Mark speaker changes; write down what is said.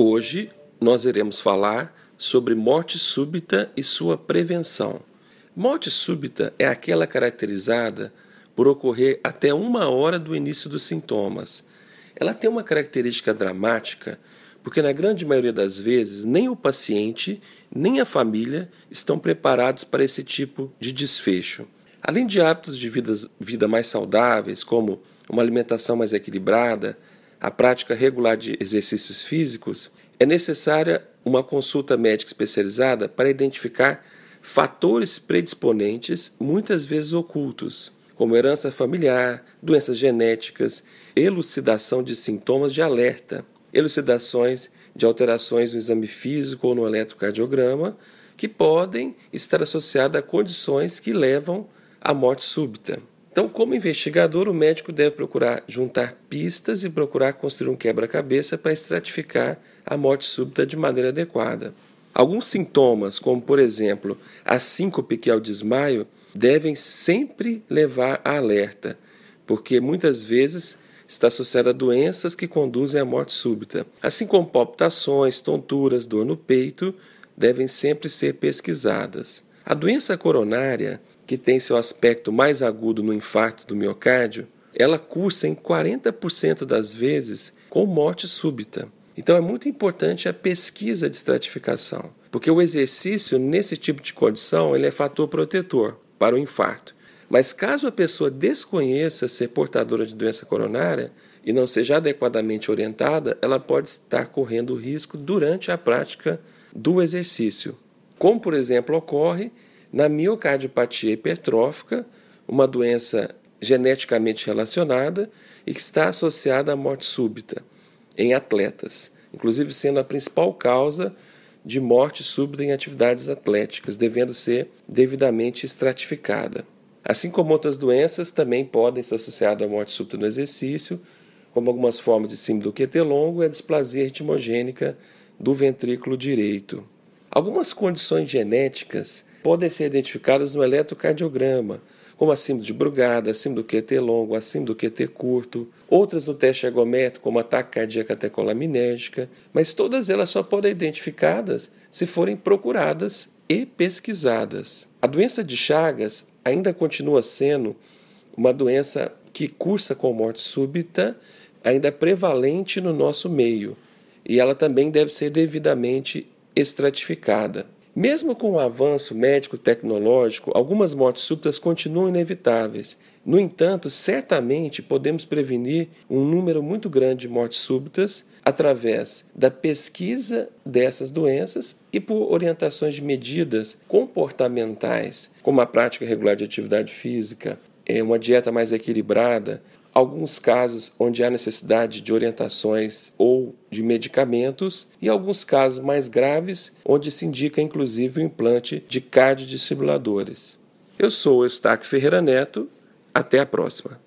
Speaker 1: Hoje nós iremos falar sobre morte súbita e sua prevenção. Morte súbita é aquela caracterizada por ocorrer até uma hora do início dos sintomas. Ela tem uma característica dramática porque, na grande maioria das vezes, nem o paciente nem a família estão preparados para esse tipo de desfecho. Além de hábitos de vida, vida mais saudáveis, como uma alimentação mais equilibrada, a prática regular de exercícios físicos, é necessária uma consulta médica especializada para identificar fatores predisponentes, muitas vezes ocultos, como herança familiar, doenças genéticas, elucidação de sintomas de alerta, elucidações de alterações no exame físico ou no eletrocardiograma, que podem estar associadas a condições que levam à morte súbita. Então, como investigador, o médico deve procurar juntar pistas e procurar construir um quebra-cabeça para estratificar a morte súbita de maneira adequada. Alguns sintomas, como por exemplo a síncope que é o desmaio, devem sempre levar a alerta, porque muitas vezes está associada a doenças que conduzem à morte súbita. Assim como palpitações, tonturas, dor no peito, devem sempre ser pesquisadas. A doença coronária que tem seu aspecto mais agudo no infarto do miocárdio, ela cursa em 40% das vezes com morte súbita. Então é muito importante a pesquisa de estratificação, porque o exercício nesse tipo de condição ele é fator protetor para o infarto. Mas caso a pessoa desconheça ser portadora de doença coronária e não seja adequadamente orientada, ela pode estar correndo risco durante a prática do exercício. Como, por exemplo, ocorre na miocardiopatia hipertrófica, uma doença geneticamente relacionada e que está associada à morte súbita em atletas, inclusive sendo a principal causa de morte súbita em atividades atléticas, devendo ser devidamente estratificada. Assim como outras doenças também podem ser associadas à morte súbita no exercício, como algumas formas de síndrome do QT longo e a displasia ritmogênica do ventrículo direito. Algumas condições genéticas podem ser identificadas no eletrocardiograma, como a síndrome de Brugada, a síndrome do QT longo, a síndrome do QT curto, outras no teste ergométrico, como ataque cardíaco catecolaminérgica, mas todas elas só podem ser identificadas se forem procuradas e pesquisadas. A doença de Chagas ainda continua sendo uma doença que cursa com morte súbita, ainda prevalente no nosso meio, e ela também deve ser devidamente estratificada. Mesmo com o avanço médico-tecnológico, algumas mortes súbitas continuam inevitáveis. No entanto, certamente podemos prevenir um número muito grande de mortes súbitas através da pesquisa dessas doenças e por orientações de medidas comportamentais, como a prática regular de atividade física, é, uma dieta mais equilibrada, alguns casos onde há necessidade de orientações ou de medicamentos e alguns casos mais graves onde se indica inclusive o implante de cardiodissimuladores. Eu sou Eustáquio Ferreira Neto, até a próxima.